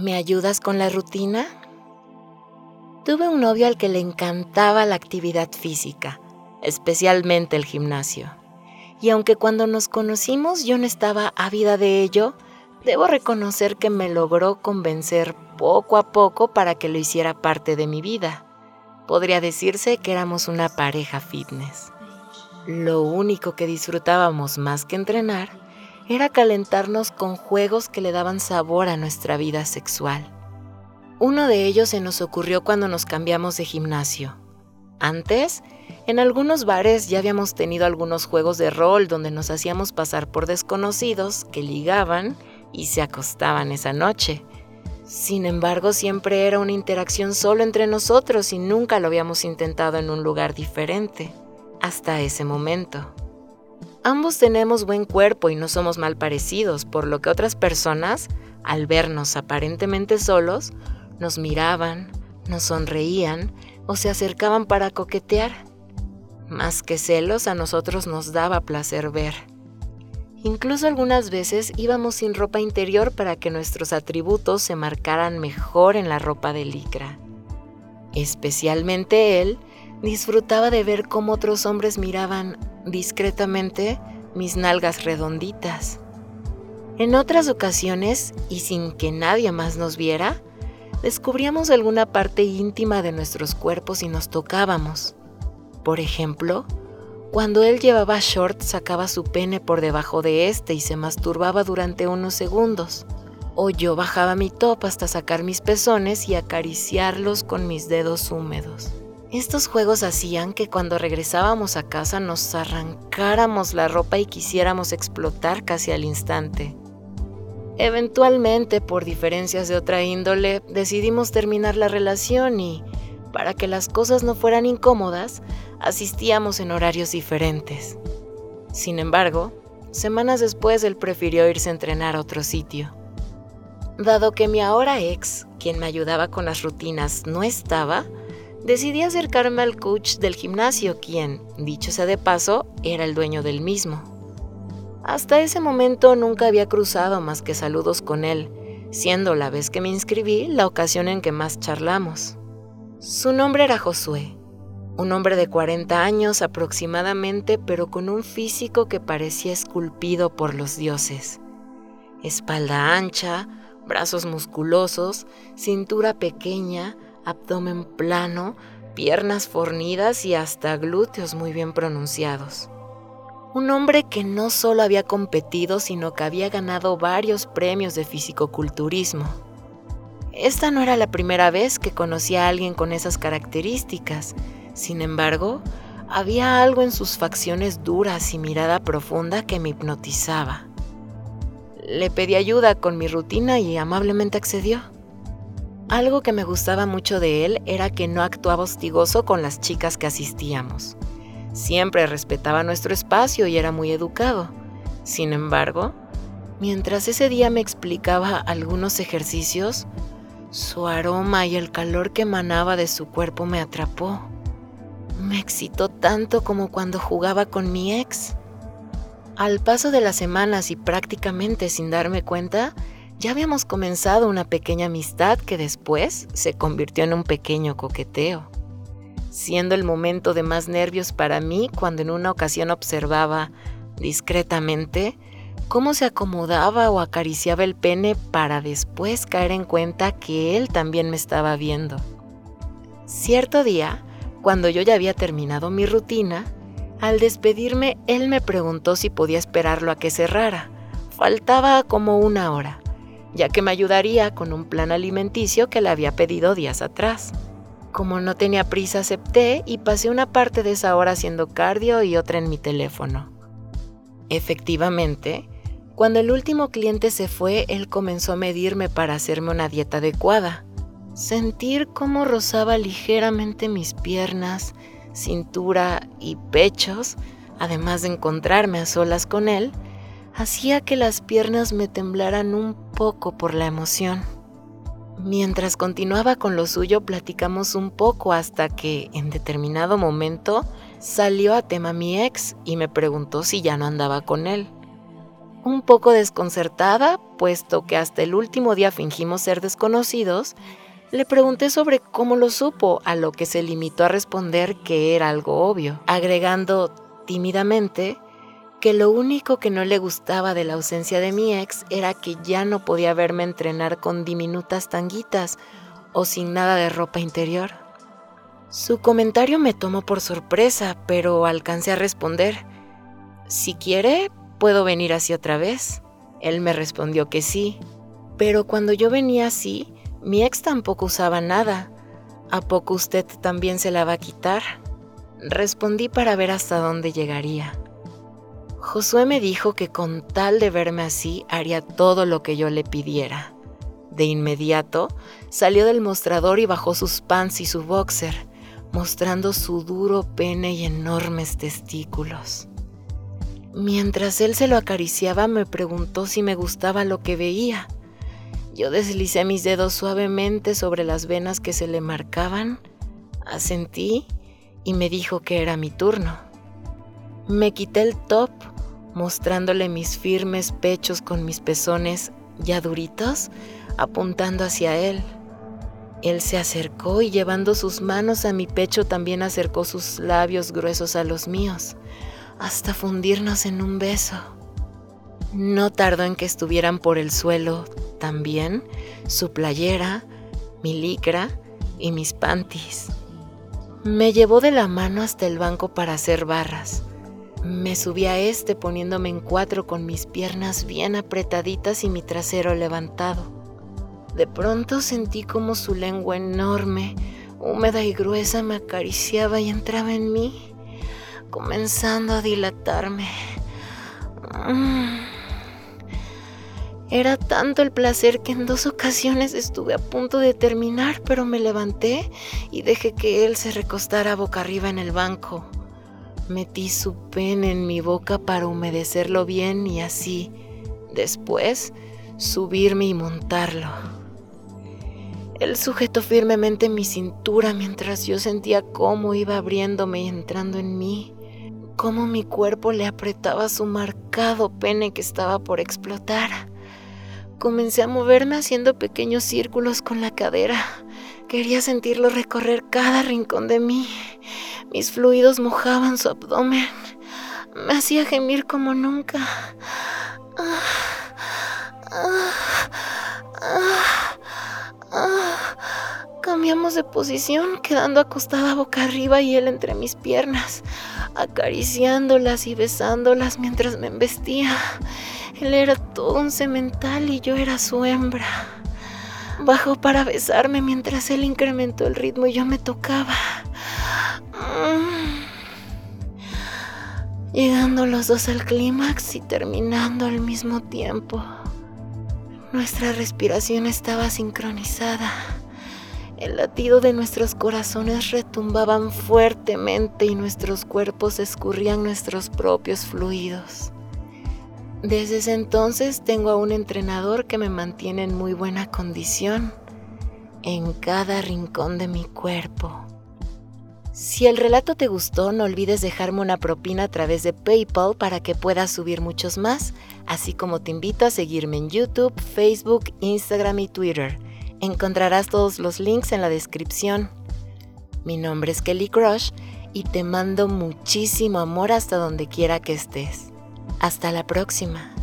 ¿Me ayudas con la rutina? Tuve un novio al que le encantaba la actividad física, especialmente el gimnasio. Y aunque cuando nos conocimos yo no estaba ávida de ello, debo reconocer que me logró convencer poco a poco para que lo hiciera parte de mi vida. Podría decirse que éramos una pareja fitness. Lo único que disfrutábamos más que entrenar era calentarnos con juegos que le daban sabor a nuestra vida sexual. Uno de ellos se nos ocurrió cuando nos cambiamos de gimnasio. Antes, en algunos bares ya habíamos tenido algunos juegos de rol donde nos hacíamos pasar por desconocidos que ligaban y se acostaban esa noche. Sin embargo, siempre era una interacción solo entre nosotros y nunca lo habíamos intentado en un lugar diferente, hasta ese momento. Ambos tenemos buen cuerpo y no somos mal parecidos, por lo que otras personas, al vernos aparentemente solos, nos miraban, nos sonreían o se acercaban para coquetear. Más que celos, a nosotros nos daba placer ver. Incluso algunas veces íbamos sin ropa interior para que nuestros atributos se marcaran mejor en la ropa de licra. Especialmente él disfrutaba de ver cómo otros hombres miraban discretamente mis nalgas redonditas. En otras ocasiones, y sin que nadie más nos viera, descubríamos alguna parte íntima de nuestros cuerpos y nos tocábamos. Por ejemplo, cuando él llevaba short sacaba su pene por debajo de este y se masturbaba durante unos segundos. O yo bajaba mi top hasta sacar mis pezones y acariciarlos con mis dedos húmedos. Estos juegos hacían que cuando regresábamos a casa nos arrancáramos la ropa y quisiéramos explotar casi al instante. Eventualmente, por diferencias de otra índole, decidimos terminar la relación y, para que las cosas no fueran incómodas, asistíamos en horarios diferentes. Sin embargo, semanas después él prefirió irse a entrenar a otro sitio. Dado que mi ahora ex, quien me ayudaba con las rutinas, no estaba, decidí acercarme al coach del gimnasio, quien, dicho sea de paso, era el dueño del mismo. Hasta ese momento nunca había cruzado más que saludos con él, siendo la vez que me inscribí la ocasión en que más charlamos. Su nombre era Josué, un hombre de 40 años aproximadamente, pero con un físico que parecía esculpido por los dioses. Espalda ancha, brazos musculosos, cintura pequeña, abdomen plano, piernas fornidas y hasta glúteos muy bien pronunciados. Un hombre que no solo había competido, sino que había ganado varios premios de fisicoculturismo. Esta no era la primera vez que conocía a alguien con esas características, sin embargo, había algo en sus facciones duras y mirada profunda que me hipnotizaba. Le pedí ayuda con mi rutina y amablemente accedió. Algo que me gustaba mucho de él era que no actuaba hostigoso con las chicas que asistíamos. Siempre respetaba nuestro espacio y era muy educado. Sin embargo, mientras ese día me explicaba algunos ejercicios, su aroma y el calor que emanaba de su cuerpo me atrapó me excitó tanto como cuando jugaba con mi ex. Al paso de las semanas y prácticamente sin darme cuenta, ya habíamos comenzado una pequeña amistad que después se convirtió en un pequeño coqueteo, siendo el momento de más nervios para mí cuando en una ocasión observaba discretamente cómo se acomodaba o acariciaba el pene para después caer en cuenta que él también me estaba viendo. Cierto día, cuando yo ya había terminado mi rutina, al despedirme él me preguntó si podía esperarlo a que cerrara. Faltaba como una hora, ya que me ayudaría con un plan alimenticio que le había pedido días atrás. Como no tenía prisa, acepté y pasé una parte de esa hora haciendo cardio y otra en mi teléfono. Efectivamente, cuando el último cliente se fue, él comenzó a medirme para hacerme una dieta adecuada. Sentir cómo rozaba ligeramente mis piernas, cintura y pechos, además de encontrarme a solas con él, hacía que las piernas me temblaran un poco por la emoción. Mientras continuaba con lo suyo, platicamos un poco hasta que, en determinado momento, salió a tema mi ex y me preguntó si ya no andaba con él. Un poco desconcertada, puesto que hasta el último día fingimos ser desconocidos, le pregunté sobre cómo lo supo, a lo que se limitó a responder que era algo obvio, agregando tímidamente que lo único que no le gustaba de la ausencia de mi ex era que ya no podía verme entrenar con diminutas tanguitas o sin nada de ropa interior. Su comentario me tomó por sorpresa, pero alcancé a responder. Si quiere, puedo venir así otra vez. Él me respondió que sí, pero cuando yo venía así, mi ex tampoco usaba nada. ¿A poco usted también se la va a quitar? Respondí para ver hasta dónde llegaría. Josué me dijo que con tal de verme así haría todo lo que yo le pidiera. De inmediato salió del mostrador y bajó sus pants y su boxer, mostrando su duro pene y enormes testículos. Mientras él se lo acariciaba me preguntó si me gustaba lo que veía. Yo deslicé mis dedos suavemente sobre las venas que se le marcaban, asentí y me dijo que era mi turno. Me quité el top, mostrándole mis firmes pechos con mis pezones ya duritos, apuntando hacia él. Él se acercó y llevando sus manos a mi pecho también acercó sus labios gruesos a los míos, hasta fundirnos en un beso. No tardó en que estuvieran por el suelo también su playera, mi licra y mis panties. Me llevó de la mano hasta el banco para hacer barras. Me subí a este poniéndome en cuatro con mis piernas bien apretaditas y mi trasero levantado. De pronto sentí como su lengua enorme, húmeda y gruesa me acariciaba y entraba en mí, comenzando a dilatarme. Mm. Era tanto el placer que en dos ocasiones estuve a punto de terminar, pero me levanté y dejé que él se recostara boca arriba en el banco. Metí su pene en mi boca para humedecerlo bien y así, después, subirme y montarlo. Él sujetó firmemente mi cintura mientras yo sentía cómo iba abriéndome y entrando en mí, cómo mi cuerpo le apretaba su marcado pene que estaba por explotar. Comencé a moverme haciendo pequeños círculos con la cadera. Quería sentirlo recorrer cada rincón de mí. Mis fluidos mojaban su abdomen. Me hacía gemir como nunca. Cambiamos de posición, quedando acostada boca arriba y él entre mis piernas, acariciándolas y besándolas mientras me embestía. Él era todo un semental y yo era su hembra. Bajó para besarme mientras él incrementó el ritmo y yo me tocaba. Llegando los dos al clímax y terminando al mismo tiempo. Nuestra respiración estaba sincronizada. El latido de nuestros corazones retumbaban fuertemente y nuestros cuerpos escurrían nuestros propios fluidos. Desde ese entonces tengo a un entrenador que me mantiene en muy buena condición en cada rincón de mi cuerpo. Si el relato te gustó, no olvides dejarme una propina a través de PayPal para que puedas subir muchos más, así como te invito a seguirme en YouTube, Facebook, Instagram y Twitter. Encontrarás todos los links en la descripción. Mi nombre es Kelly Crush y te mando muchísimo amor hasta donde quiera que estés. Hasta la próxima.